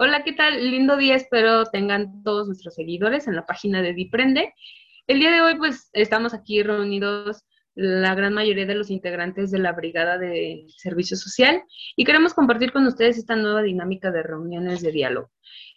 Hola, ¿qué tal? Lindo día, espero tengan todos nuestros seguidores en la página de Diprende. El día de hoy, pues, estamos aquí reunidos la gran mayoría de los integrantes de la Brigada de Servicio Social y queremos compartir con ustedes esta nueva dinámica de reuniones de diálogo.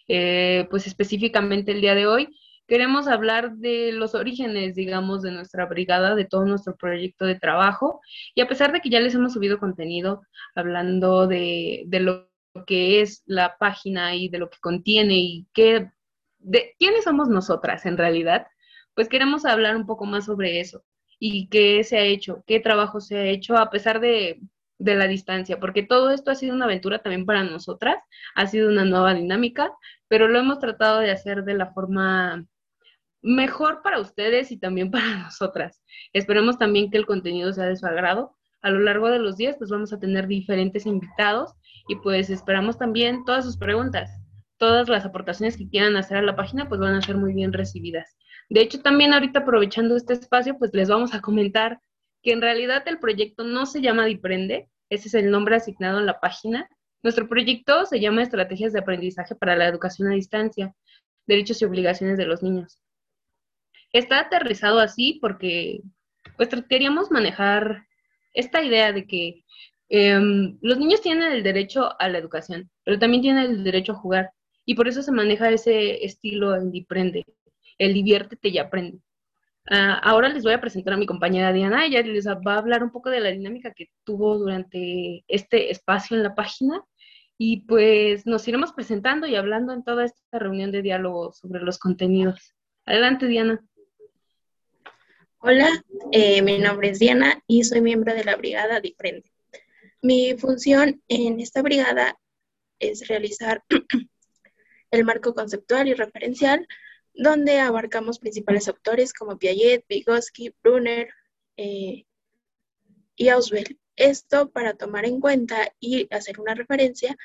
Eh, pues específicamente el día de hoy queremos hablar de los orígenes, digamos, de nuestra brigada, de todo nuestro proyecto de trabajo y a pesar de que ya les hemos subido contenido hablando de, de lo que es la página y de lo que contiene y qué, de quiénes somos nosotras en realidad, pues queremos hablar un poco más sobre eso y qué se ha hecho, qué trabajo se ha hecho a pesar de, de la distancia, porque todo esto ha sido una aventura también para nosotras, ha sido una nueva dinámica, pero lo hemos tratado de hacer de la forma mejor para ustedes y también para nosotras. Esperemos también que el contenido sea de su agrado. A lo largo de los días, pues vamos a tener diferentes invitados y pues esperamos también todas sus preguntas. Todas las aportaciones que quieran hacer a la página pues van a ser muy bien recibidas. De hecho, también ahorita aprovechando este espacio, pues les vamos a comentar que en realidad el proyecto no se llama Diprende, ese es el nombre asignado en la página. Nuestro proyecto se llama Estrategias de Aprendizaje para la Educación a Distancia, Derechos y Obligaciones de los Niños. Está aterrizado así porque pues queríamos manejar esta idea de que Em, los niños tienen el derecho a la educación, pero también tienen el derecho a jugar. Y por eso se maneja ese estilo en Diprende, el diviértete y aprende. Ah, ahora les voy a presentar a mi compañera Diana. Ella les va a hablar un poco de la dinámica que tuvo durante este espacio en la página. Y pues nos iremos presentando y hablando en toda esta reunión de diálogo sobre los contenidos. Adelante, Diana. Hola, eh, mi nombre es Diana y soy miembro de la Brigada Diprende. Mi función en esta brigada es realizar el marco conceptual y referencial, donde abarcamos principales autores como Piaget, Vygotsky, Brunner eh, y Auswell. Esto para tomar en cuenta y hacer una referencia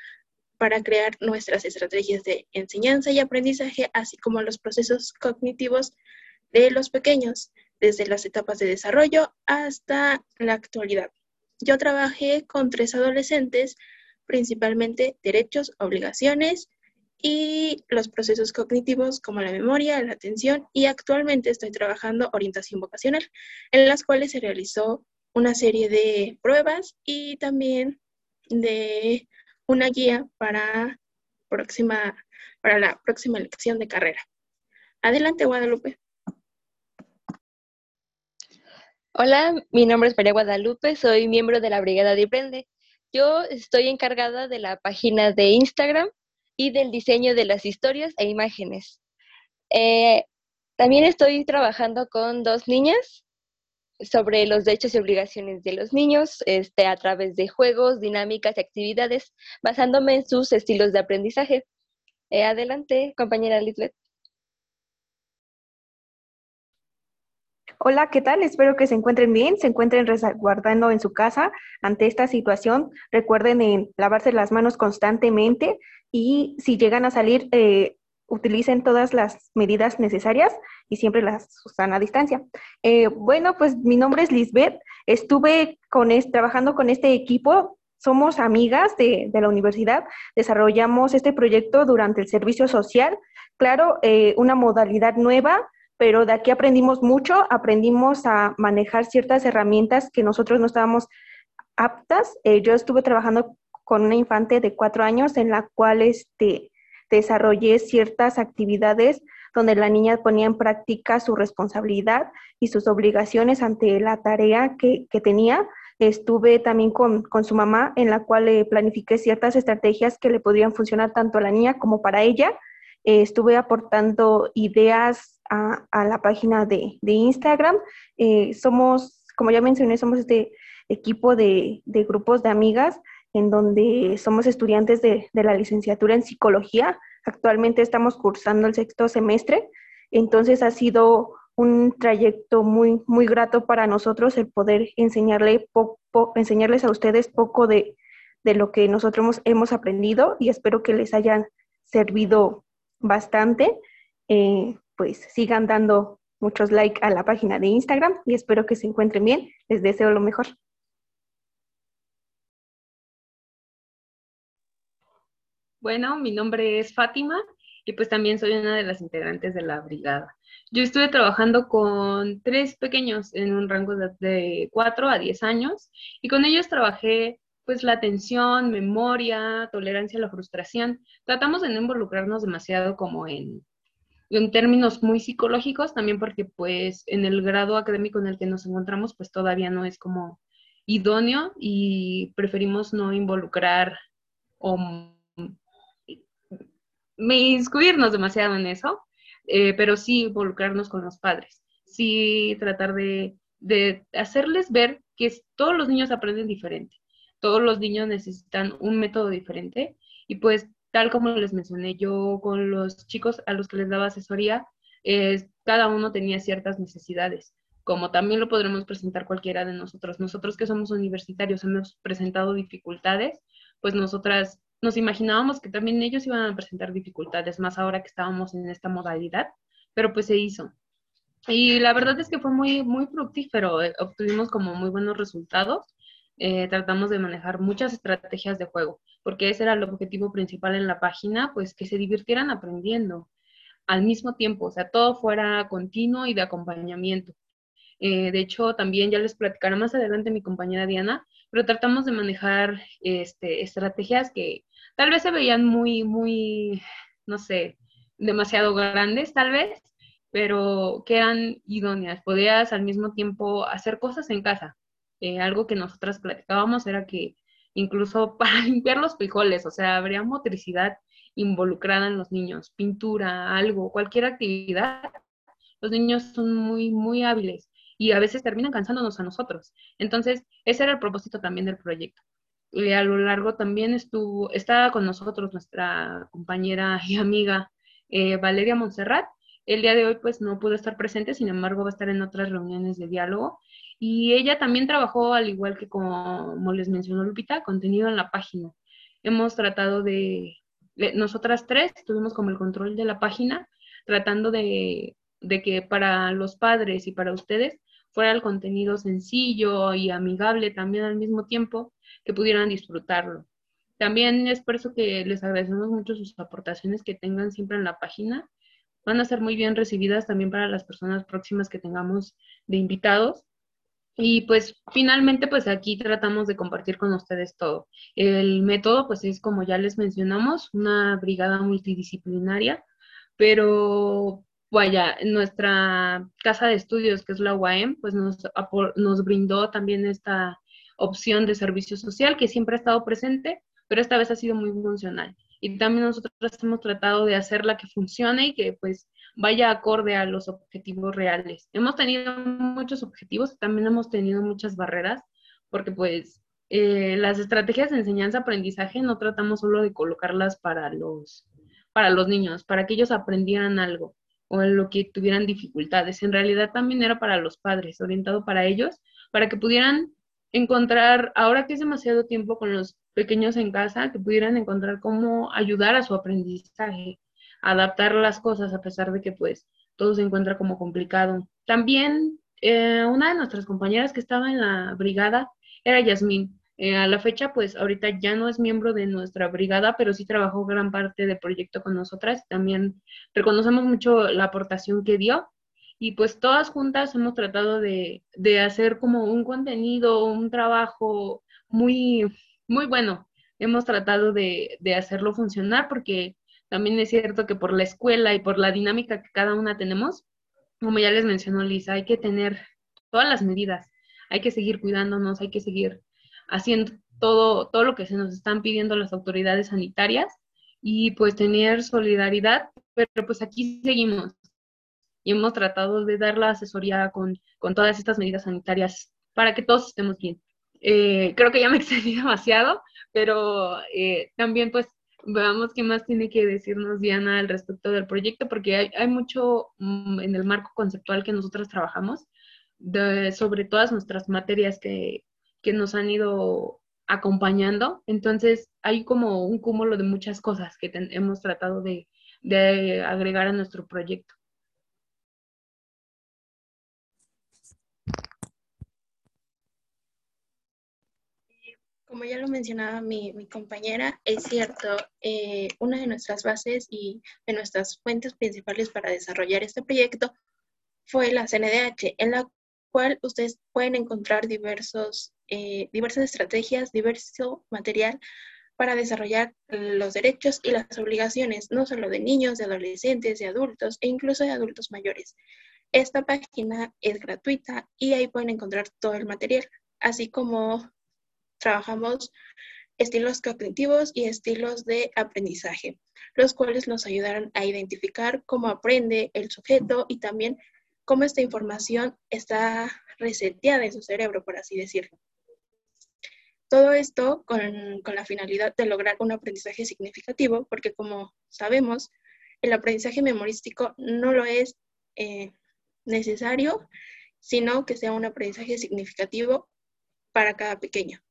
para crear nuestras estrategias de enseñanza y aprendizaje, así como los procesos cognitivos de los pequeños, desde las etapas de desarrollo hasta la actualidad. Yo trabajé con tres adolescentes, principalmente derechos, obligaciones y los procesos cognitivos como la memoria, la atención y actualmente estoy trabajando orientación vocacional, en las cuales se realizó una serie de pruebas y también de una guía para, próxima, para la próxima elección de carrera. Adelante, Guadalupe. Hola, mi nombre es María Guadalupe, soy miembro de la Brigada de Prende. Yo estoy encargada de la página de Instagram y del diseño de las historias e imágenes. Eh, también estoy trabajando con dos niñas sobre los derechos y obligaciones de los niños este, a través de juegos, dinámicas y actividades, basándome en sus estilos de aprendizaje. Eh, adelante, compañera Lisbeth. Hola, ¿qué tal? Espero que se encuentren bien, se encuentren resguardando en su casa ante esta situación. Recuerden en lavarse las manos constantemente y si llegan a salir, eh, utilicen todas las medidas necesarias y siempre las usan a distancia. Eh, bueno, pues mi nombre es Lisbeth. Estuve con trabajando con este equipo. Somos amigas de, la universidad. Desarrollamos este proyecto durante el servicio social. Claro, eh, una modalidad nueva pero de aquí aprendimos mucho, aprendimos a manejar ciertas herramientas que nosotros no estábamos aptas. Eh, yo estuve trabajando con una infante de cuatro años en la cual este, desarrollé ciertas actividades donde la niña ponía en práctica su responsabilidad y sus obligaciones ante la tarea que, tenía. Estuve también con, su mamá, en la cual le planifiqué ciertas estrategias que le podrían funcionar tanto a la niña como para ella. Eh, estuve aportando ideas a, la página de, Instagram. Eh, somos, como ya mencioné, somos este equipo de, grupos de amigas en donde somos estudiantes de, la licenciatura en psicología. Actualmente estamos cursando el sexto semestre, entonces ha sido un trayecto muy, muy grato para nosotros el poder enseñarle enseñarles a ustedes poco de, lo que nosotros hemos, hemos, aprendido y espero que les hayan servido bastante. Eh, pues sigan dando muchos likes a la página de Instagram y espero que se encuentren bien. Les deseo lo mejor. Bueno, mi nombre es Fátima y pues también soy una de las integrantes de la brigada. Yo estuve trabajando con tres pequeños en un rango de, 4 a 10 años y con ellos trabajé pues la atención, memoria, tolerancia a la frustración. Tratamos de no involucrarnos demasiado como en, en términos muy psicológicos, también porque pues en el grado académico en el que nos encontramos pues todavía no es como idóneo y preferimos no involucrar o inscribirnos demasiado en eso, eh, pero sí involucrarnos con los padres, sí tratar de, de hacerles ver que todos los niños aprenden diferente, todos los niños necesitan un método diferente y pues tal como les mencioné, yo con los chicos a los que les daba asesoría, cada uno tenía ciertas necesidades, como también lo podremos presentar cualquiera de nosotros. Nosotros que somos universitarios hemos presentado dificultades, pues nosotras nos imaginábamos que también ellos iban a presentar dificultades, más ahora que estábamos en esta modalidad, pero pues se hizo. Y la verdad es que fue muy, muy fructífero, eh, obtuvimos como muy buenos resultados, eh, tratamos de manejar muchas estrategias de juego, porque ese era el objetivo principal en la página, pues que se divirtieran aprendiendo al mismo tiempo, o sea, todo fuera continuo y de acompañamiento. Eh, de hecho, también ya les platicará más adelante mi compañera Diana, pero tratamos de manejar este, estrategias que tal vez se veían muy, muy, no sé, demasiado grandes tal vez, pero que eran idóneas. Podías al mismo tiempo hacer cosas en casa. Eh, algo que nosotras platicábamos era que incluso para limpiar los frijoles, o sea, habría motricidad involucrada en los niños, pintura, algo, cualquier actividad. Los niños son muy, muy hábiles y a veces terminan cansándonos a nosotros. Entonces, ese era el propósito también del proyecto. Y a lo largo también estuvo, estaba con nosotros nuestra compañera y amiga eh, Valeria Montserrat. El día de hoy pues no pudo estar presente, sin embargo va a estar en otras reuniones de diálogo. Y ella también trabajó, al igual que como les mencionó Lupita, contenido en la página. Hemos tratado de, nosotras tres tuvimos como el control de la página, tratando de, de que para los padres y para ustedes fuera el contenido sencillo y amigable también al mismo tiempo, que pudieran disfrutarlo. También es por eso que les agradecemos mucho sus aportaciones que tengan siempre en la página. Van a ser muy bien recibidas también para las personas próximas que tengamos de invitados. Y pues finalmente pues aquí tratamos de compartir con ustedes todo. El método pues es como ya les mencionamos, una brigada multidisciplinaria, pero vaya, nuestra casa de estudios, que es la UAM, pues nos, nos brindó también esta opción de servicio social que siempre ha estado presente, pero esta vez ha sido muy funcional. Y también nosotros hemos tratado de hacerla que funcione y que pues vaya acorde a los objetivos reales. Hemos tenido muchos objetivos, también hemos tenido muchas barreras, porque pues eh, las estrategias de enseñanza-aprendizaje no tratamos solo de colocarlas para los, para los niños, para que ellos aprendieran algo o en lo que tuvieran dificultades. En realidad también era para los padres, orientado para ellos, para que pudieran encontrar, ahora que es demasiado tiempo con los pequeños en casa, que pudieran encontrar cómo ayudar a su aprendizaje, adaptar las cosas a pesar de que pues todo se encuentra como complicado. También eh, una de nuestras compañeras que estaba en la brigada era Yasmín. Eh, a la fecha, pues ahorita ya no es miembro de nuestra brigada, pero sí trabajó gran parte del proyecto con nosotras. También reconocemos mucho la aportación que dio y pues todas juntas hemos tratado de, de hacer como un contenido, un trabajo muy, muy bueno. Hemos tratado de, de hacerlo funcionar porque también es cierto que por la escuela y por la dinámica que cada una tenemos, como ya les mencionó Lisa, hay que tener todas las medidas, hay que seguir cuidándonos, hay que seguir haciendo todo, todo lo que se nos están pidiendo las autoridades sanitarias y pues tener solidaridad, pero pues aquí seguimos y hemos tratado de dar la asesoría con, con todas estas medidas sanitarias para que todos estemos bien. Eh, creo que ya me extendí demasiado, pero eh, también pues veamos qué más tiene que decirnos Diana al respecto del proyecto, porque hay, hay mucho mm, en el marco conceptual que nosotros trabajamos de, sobre todas nuestras materias que, que nos han ido acompañando. Entonces, hay como un cúmulo de muchas cosas que hemos tratado de, agregar a nuestro proyecto. Como ya lo mencionaba mi, compañera, es cierto, eh, una de nuestras bases y de nuestras fuentes principales para desarrollar este proyecto fue la CNDH, en la cual ustedes pueden encontrar diversos, eh, diversas estrategias, diverso material para desarrollar los derechos y las obligaciones, no solo de niños, de adolescentes, de adultos e incluso de adultos mayores. Esta página es gratuita y ahí pueden encontrar todo el material, así como trabajamos estilos cognitivos y estilos de aprendizaje, los cuales nos ayudarán a identificar cómo aprende el sujeto y también cómo esta información está reseteada en su cerebro, por así decirlo. Todo esto con, la finalidad de lograr un aprendizaje significativo, porque como sabemos, el aprendizaje memorístico no lo es eh, necesario, sino que sea un aprendizaje significativo para cada pequeño.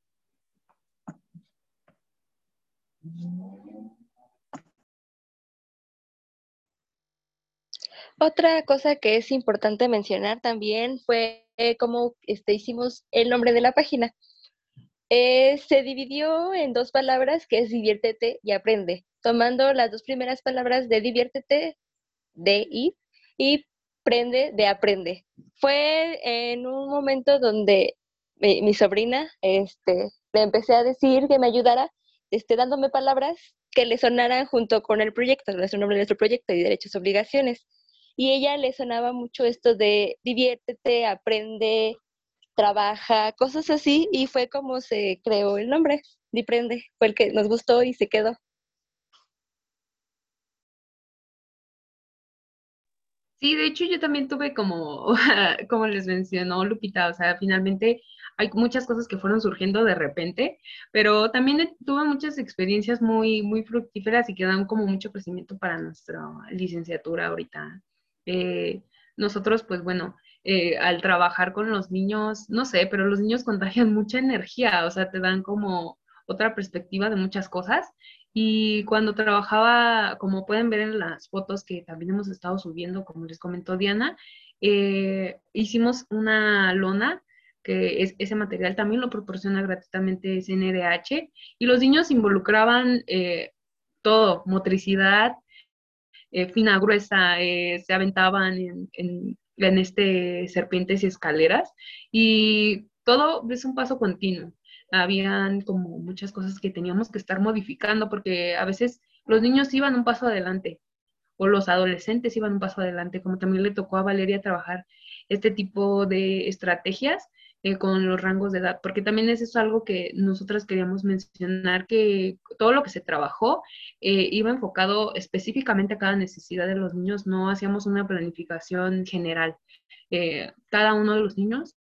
Otra cosa que es importante mencionar también fue cómo este, hicimos el nombre de la página. Eh, se dividió en dos palabras que es diviértete y aprende, tomando las dos primeras palabras de diviértete, de ir, y prende de aprende. Fue en un momento donde mi, sobrina este, le empecé a decir que me ayudara este, dándome palabras que le sonaran junto con el proyecto, nuestro nombre de nuestro proyecto y derechos y obligaciones. Y ella le sonaba mucho esto de diviértete, aprende, trabaja, cosas así, y fue como se creó el nombre, Diprende, fue el que nos gustó y se quedó. Sí, de hecho yo también tuve como, como les mencionó Lupita, o sea, finalmente hay muchas cosas que fueron surgiendo de repente, pero también tuve muchas experiencias muy, muy fructíferas y que dan como mucho crecimiento para nuestra licenciatura ahorita. Eh, nosotros, pues bueno, eh, al trabajar con los niños, no sé, pero los niños contagian mucha energía, o sea, te dan como otra perspectiva de muchas cosas. Y cuando trabajaba, como pueden ver en las fotos que también hemos estado subiendo, como les comentó Diana, eh, hicimos una lona que es, ese material también lo proporciona gratuitamente CNDH, y los niños involucraban eh, todo, motricidad, eh, fina, gruesa, eh, se aventaban en, en, en, este serpientes y escaleras, y todo es un paso continuo. Habían como muchas cosas que teníamos que estar modificando, porque a veces los niños iban un paso adelante, o los adolescentes iban un paso adelante, como también le tocó a Valeria trabajar este tipo de estrategias eh, con los rangos de edad, porque también es eso algo que nosotras queríamos mencionar, que todo lo que se trabajó eh, iba enfocado específicamente a cada necesidad de los niños, no hacíamos una planificación general. Eh, cada uno de los niños,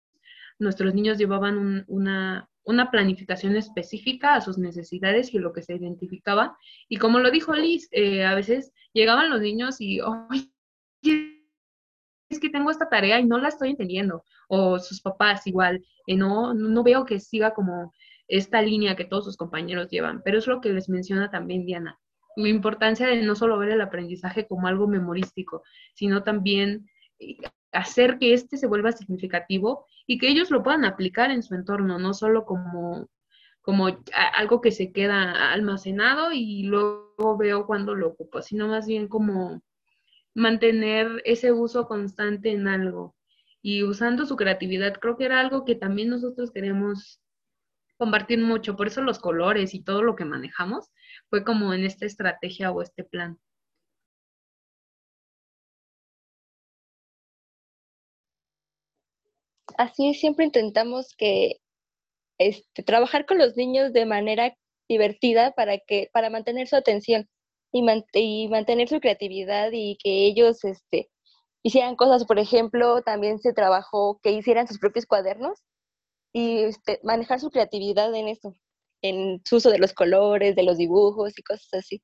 nuestros niños llevaban una, una planificación específica a sus necesidades y lo que se identificaba. Y como lo dijo Liz, a veces llegaban los niños y, es que tengo esta tarea y no la estoy entendiendo. O sus papás igual, eh, no, no veo que siga como esta línea que todos sus compañeros llevan. Pero es lo que les menciona también Diana. La importancia de no solo ver el aprendizaje como algo memorístico, sino también eh, hacer que este se vuelva significativo y que ellos lo puedan aplicar en su entorno, no solo como, como algo que se queda almacenado y luego veo cuando lo ocupo, sino más bien como mantener ese uso constante en algo y usando su creatividad. Creo que era algo que también nosotros queremos compartir mucho, por eso los colores y todo lo que manejamos fue como en esta estrategia o este plan. Así siempre intentamos que este, trabajar con los niños de manera divertida para que para mantener su atención y, mantener su creatividad y que ellos este, hicieran cosas, por ejemplo, también se trabajó que hicieran sus propios cuadernos y este, manejar su creatividad en eso, en su uso de los colores, de los dibujos y cosas así.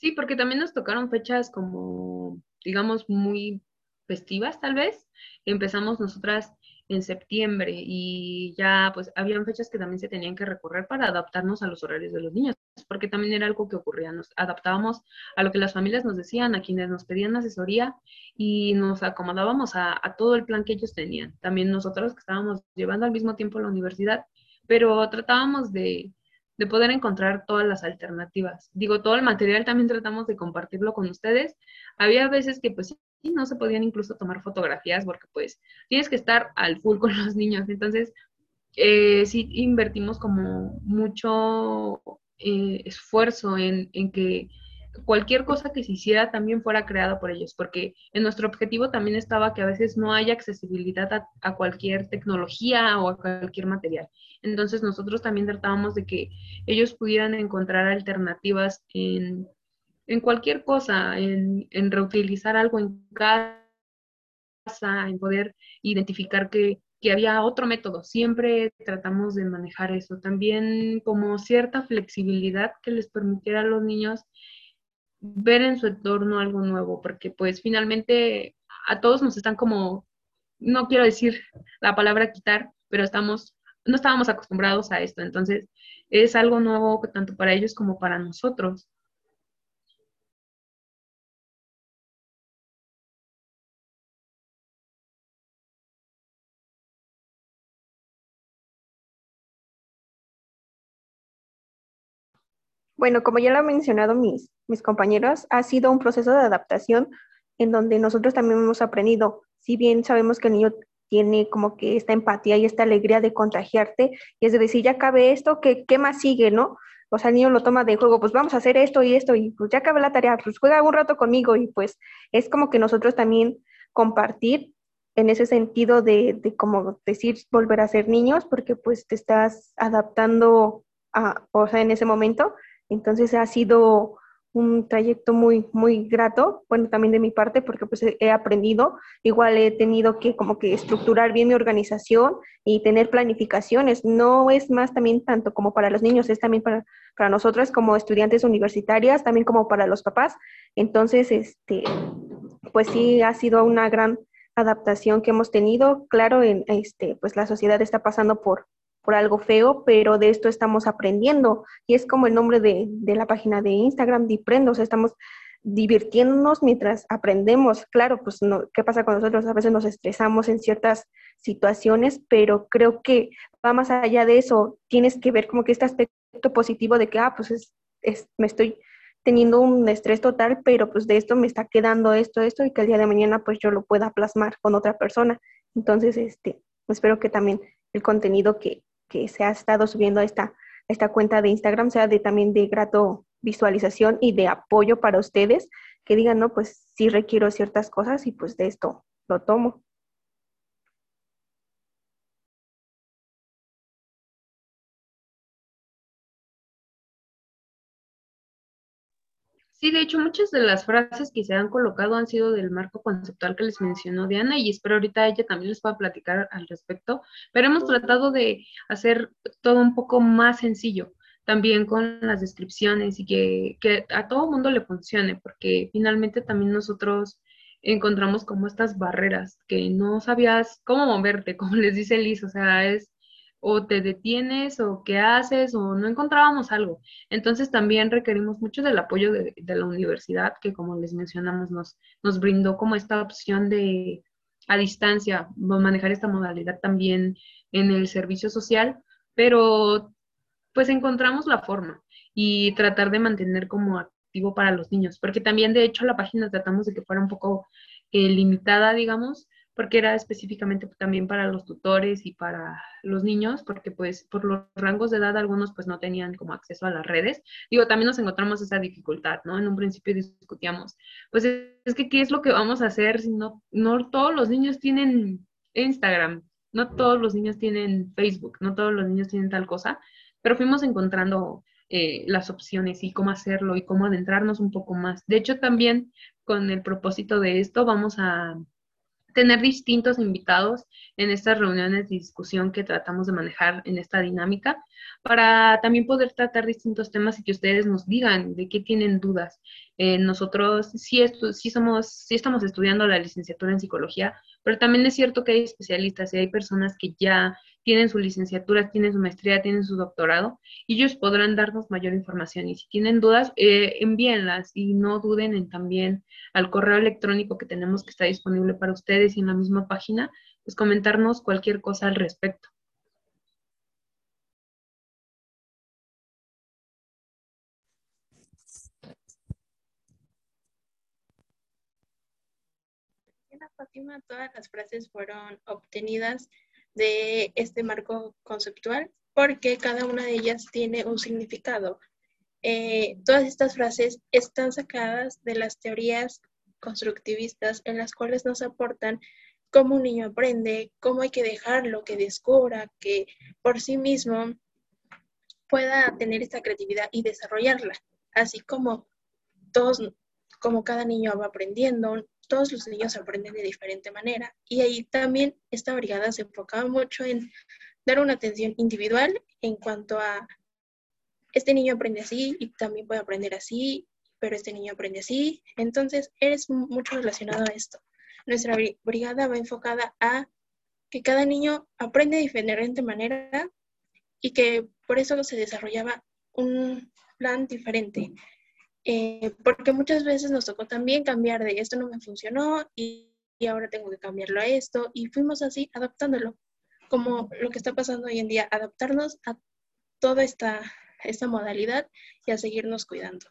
Sí, porque también nos tocaron fechas como, digamos, muy festivas tal vez. Empezamos nosotras en septiembre y ya pues habían fechas que también se tenían que recorrer para adaptarnos a los horarios de los niños, porque también era algo que ocurría, nos adaptábamos a lo que las familias nos decían, a quienes nos pedían asesoría y nos acomodábamos a, todo el plan que ellos tenían. También nosotros que estábamos llevando al mismo tiempo la universidad, pero tratábamos de, de poder encontrar todas las alternativas. Digo, todo el material también tratamos de compartirlo con ustedes. Había veces que pues no se podían incluso tomar fotografías porque pues tienes que estar al full con los niños. Entonces, eh, sí invertimos como mucho eh, esfuerzo en, que cualquier cosa que se hiciera también fuera creada por ellos, porque en nuestro objetivo también estaba que a veces no haya accesibilidad a, cualquier tecnología o a cualquier material. Entonces nosotros también tratábamos de que ellos pudieran encontrar alternativas en en cualquier cosa, en, reutilizar algo en casa, en poder identificar que, había otro método. Siempre tratamos de manejar eso. También como cierta flexibilidad que les permitiera a los niños ver en su entorno algo nuevo, porque pues finalmente a todos nos están como, no quiero decir la palabra quitar, pero estamos, no estábamos acostumbrados a esto. Entonces es algo nuevo tanto para ellos como para nosotros. Bueno, como ya lo han mencionado mis, mis compañeros, ha sido un proceso de adaptación en donde nosotros también hemos aprendido, si bien sabemos que el niño tiene como que esta empatía y esta alegría de contagiarte, y es de decir, ya cabe esto, ¿qué, qué más sigue, no? O sea, el niño lo toma de juego, pues vamos a hacer esto y esto, y pues ya acabé la tarea, pues juega un rato conmigo, y pues es como que nosotros también compartir en ese sentido de, de como decir, volver a ser niños, porque pues te estás adaptando a, o sea, en ese momento, entonces ha sido un trayecto muy, muy grato, bueno, también de mi parte, porque pues he aprendido, igual he tenido que como que estructurar bien mi organización y tener planificaciones. No es más también tanto como para los niños, es también para, para nosotras como estudiantes universitarias, también como para los papás. Entonces, este, pues sí, ha sido una gran adaptación que hemos tenido. Claro, en, este, pues la sociedad está pasando por, por algo feo, pero de esto estamos aprendiendo. Y es como el nombre de, la página de Instagram, Diprendo, o sea, estamos divirtiéndonos mientras aprendemos. Claro, pues no, ¿qué pasa con nosotros? A veces nos estresamos en ciertas situaciones, pero creo que va más allá de eso. Tienes que ver como que este aspecto positivo de que, ah, pues es, me estoy teniendo un estrés total, pero pues de esto me está quedando esto, esto, y que el día de mañana pues yo lo pueda plasmar con otra persona. Entonces, este, espero que también el contenido que, que se ha estado subiendo a esta, esta cuenta de Instagram sea de, también de grato visualización y de apoyo para ustedes, que digan, no, pues sí requiero ciertas cosas y pues de esto lo tomo. Sí, de hecho, muchas de las frases que se han colocado han sido del marco conceptual que les mencionó Diana y espero ahorita ella también les pueda platicar al respecto, pero hemos tratado de hacer todo un poco más sencillo, también con las descripciones y que, que a todo mundo le funcione, porque finalmente también nosotros encontramos como estas barreras que no sabías cómo moverte, como les dice Liz, o sea, es o te detienes o qué haces o no encontrábamos algo. Entonces también requerimos mucho del apoyo de, la universidad que como les mencionamos nos, nos brindó como esta opción de a distancia manejar esta modalidad también en el servicio social, pero pues encontramos la forma y tratar de mantener como activo para los niños, porque también de hecho la página tratamos de que fuera un poco eh, limitada, digamos, porque era específicamente también para los tutores y para los niños, porque pues por los rangos de edad algunos pues no tenían como acceso a las redes. Digo, también nos encontramos esa dificultad, ¿no? En un principio discutíamos, pues es que ¿qué es lo que vamos a hacer si no, no todos los niños tienen Instagram, no todos los niños tienen Facebook, no todos los niños tienen tal cosa, pero fuimos encontrando eh, las opciones y cómo hacerlo y cómo adentrarnos un poco más. De hecho, también con el propósito de esto vamos a tener distintos invitados en estas reuniones de discusión que tratamos de manejar en esta dinámica, para también poder tratar distintos temas y que ustedes nos digan de qué tienen dudas. Eh, nosotros sí, sí, somos, sí estamos estudiando la licenciatura en psicología, pero también es cierto que hay especialistas y hay personas que ya tienen su licenciatura, tienen su maestría, tienen su doctorado, ellos podrán darnos mayor información. Y si tienen dudas, eh, envíenlas y no duden en también al correo electrónico que tenemos que está disponible para ustedes y en la misma página, pues comentarnos cualquier cosa al respecto. Fátima, todas las frases fueron obtenidas de este marco conceptual porque cada una de ellas tiene un significado. Eh, todas estas frases están sacadas de las teorías constructivistas en las cuales nos aportan cómo un niño aprende, cómo hay que dejarlo que descubra, que por sí mismo pueda tener esta creatividad y desarrollarla, así como todos, como cada niño va aprendiendo, todos los niños aprenden de diferente manera y ahí también esta brigada se enfocaba mucho en dar una atención individual en cuanto a este niño aprende así y también puede aprender así, pero este niño aprende así. Entonces, eres mucho relacionado a esto. Nuestra brigada va enfocada a que cada niño aprende de diferente manera y que por eso se desarrollaba un plan diferente. Eh, porque muchas veces nos tocó también cambiar de esto no me funcionó y, y, ahora tengo que cambiarlo a esto y fuimos así adaptándolo, como lo que está pasando hoy en día, adaptarnos a toda esta, esta modalidad y a seguirnos cuidando.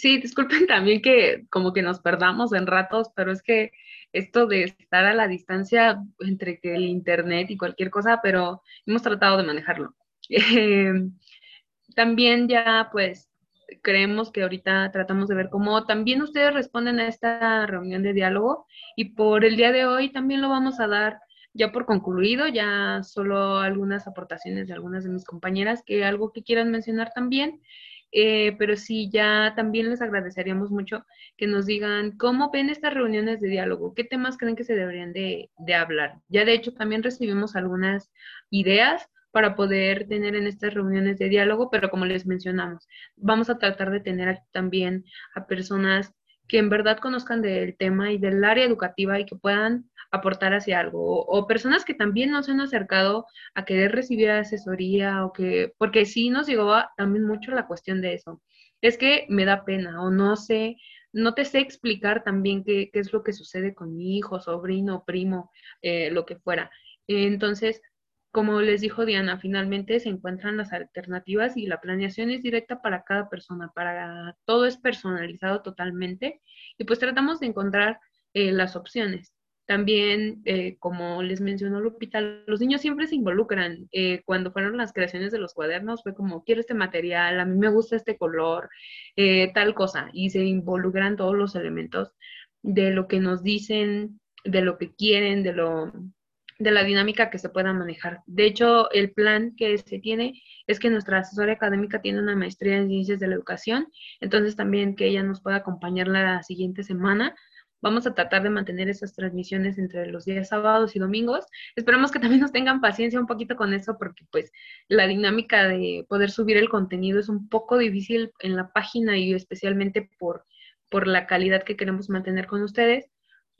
Sí, disculpen también que como que nos perdamos en ratos, pero es que esto de estar a la distancia entre que el internet y cualquier cosa, pero hemos tratado de manejarlo. Em, también ya pues creemos que ahorita tratamos de ver cómo también ustedes responden a esta reunión de diálogo y por el día de hoy también lo vamos a dar ya por concluido, ya solo algunas aportaciones de algunas de mis compañeras que algo que quieran mencionar también eh, pero sí, ya también les agradeceríamos mucho que nos digan cómo ven estas reuniones de diálogo, qué temas creen que se deberían de, de hablar. Ya de hecho también recibimos algunas ideas para poder tener en estas reuniones de diálogo, pero como les mencionamos, vamos a tratar de tener también a personas que en verdad conozcan del tema y del área educativa y que puedan aportar hacia algo, o, personas que también nos han acercado a querer recibir asesoría, o que, porque sí nos llegó también mucho la cuestión de eso. Es que me da pena, o no sé, no te sé explicar también qué, qué es lo que sucede con mi hijo, sobrino, primo, eh, lo que fuera. Entonces, como les dijo Diana, finalmente se encuentran las alternativas y la planeación es directa para cada persona, para todo es personalizado totalmente y pues tratamos de encontrar eh, las opciones. También, eh, como les mencionó Lupita, los niños siempre se involucran. Eh, cuando fueron las creaciones de los cuadernos, fue como, quiero este material, a mí me gusta este color, tal cosa, y se involucran todos los elementos de lo que nos dicen, de lo que quieren, de lo de la dinámica que se pueda manejar. De hecho, el plan que se tiene es que nuestra asesora académica tiene una maestría en ciencias de la educación, entonces también que ella nos pueda acompañar la siguiente semana. Vamos a tratar de mantener esas transmisiones entre los días sábados y domingos. Esperamos que también nos tengan paciencia un poquito con eso porque pues la dinámica de poder subir el contenido es un poco difícil en la página y especialmente por, por la calidad que queremos mantener con ustedes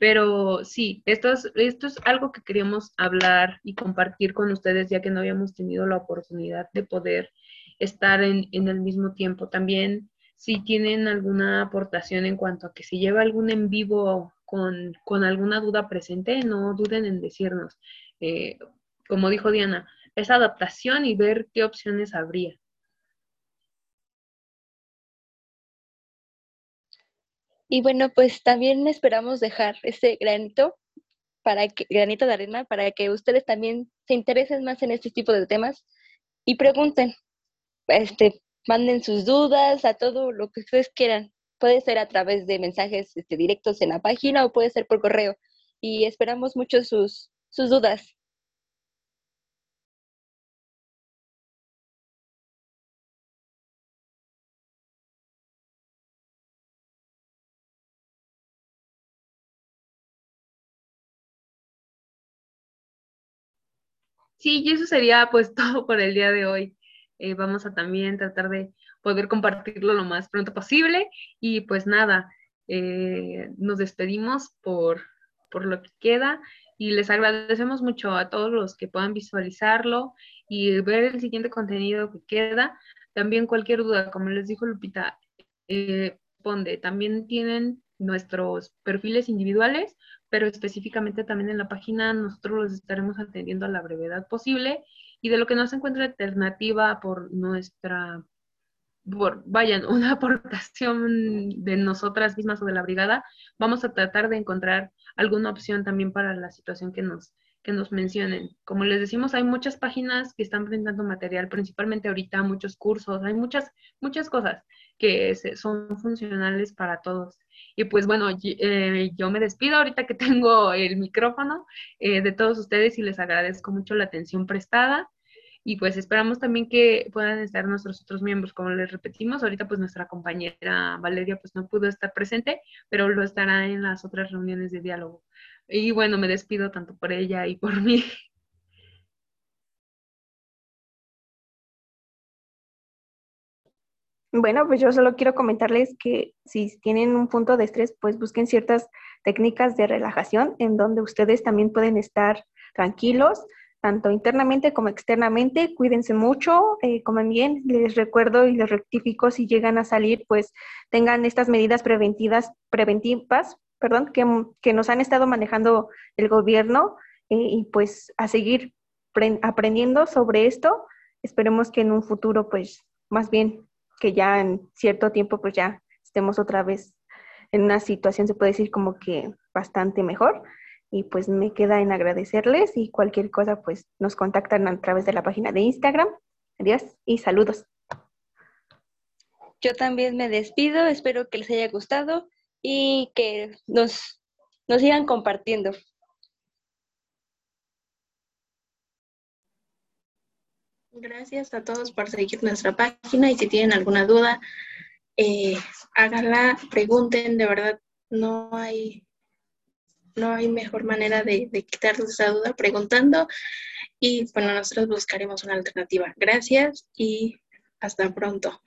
pero sí, esto es, esto es algo que queríamos hablar y compartir con ustedes, ya que no habíamos tenido la oportunidad de poder estar en, el mismo tiempo. También, si tienen alguna aportación en cuanto a que si lleva algún en vivo con, alguna duda presente, no duden en decirnos. Eh, como dijo Diana, es adaptación y ver qué opciones habría. Y bueno, pues también esperamos dejar ese granito para que, granito de arena para que ustedes también se interesen más en este tipo de temas y pregunten, este, manden sus dudas a todo lo que ustedes quieran. Puede ser a través de mensajes este, directos en la página o puede ser por correo. Y esperamos mucho sus, sus dudas. Sí, y eso sería pues todo por el día de hoy. Eh, vamos a también tratar de poder compartirlo lo más pronto posible. Y pues nada, eh, nos despedimos por, por lo que queda. Y les agradecemos mucho a todos los que puedan visualizarlo y ver el siguiente contenido que queda. También cualquier duda, como les dijo Lupita, eh, también tienen nuestros perfiles individuales pero específicamente también en la página nosotros los estaremos atendiendo a la brevedad posible y de lo que no se encuentra alternativa por nuestra, por, vayan, una aportación de nosotras mismas o de la brigada, vamos a tratar de encontrar alguna opción también para la situación que nos, que nos mencionen. Como les decimos, hay muchas páginas que están brindando material, principalmente ahorita muchos cursos, hay muchas, muchas cosas que son funcionales para todos. Y pues bueno, eh, yo me despido ahorita que tengo el micrófono eh, de todos ustedes y les agradezco mucho la atención prestada. Y pues esperamos también que puedan estar nuestros otros miembros, como les repetimos, ahorita pues nuestra compañera Valeria pues no pudo estar presente, pero lo estará en las otras reuniones de diálogo. Y bueno, me despido tanto por ella y por mí. Bueno, pues yo solo quiero comentarles que si tienen un punto de estrés, pues busquen ciertas técnicas de relajación en donde ustedes también pueden estar tranquilos, tanto internamente como externamente. Cuídense mucho, eh, coman bien. Les recuerdo y les rectifico si llegan a salir, pues tengan estas medidas preventivas, preventivas perdón, que, que nos han estado manejando el gobierno eh, y pues a seguir aprendiendo sobre esto. Esperemos que en un futuro, pues más bien que ya en cierto tiempo pues ya estemos otra vez en una situación, se puede decir como que bastante mejor. Y pues me queda en agradecerles y cualquier cosa pues nos contactan a través de la página de Instagram. Adiós y saludos. Yo también me despido, espero que les haya gustado y que nos, nos sigan compartiendo. Gracias a todos por seguir nuestra página y si tienen alguna duda, eh, háganla, pregunten, de verdad no hay, no hay mejor manera de, de quitarles esa duda preguntando y bueno, nosotros buscaremos una alternativa. Gracias y hasta pronto.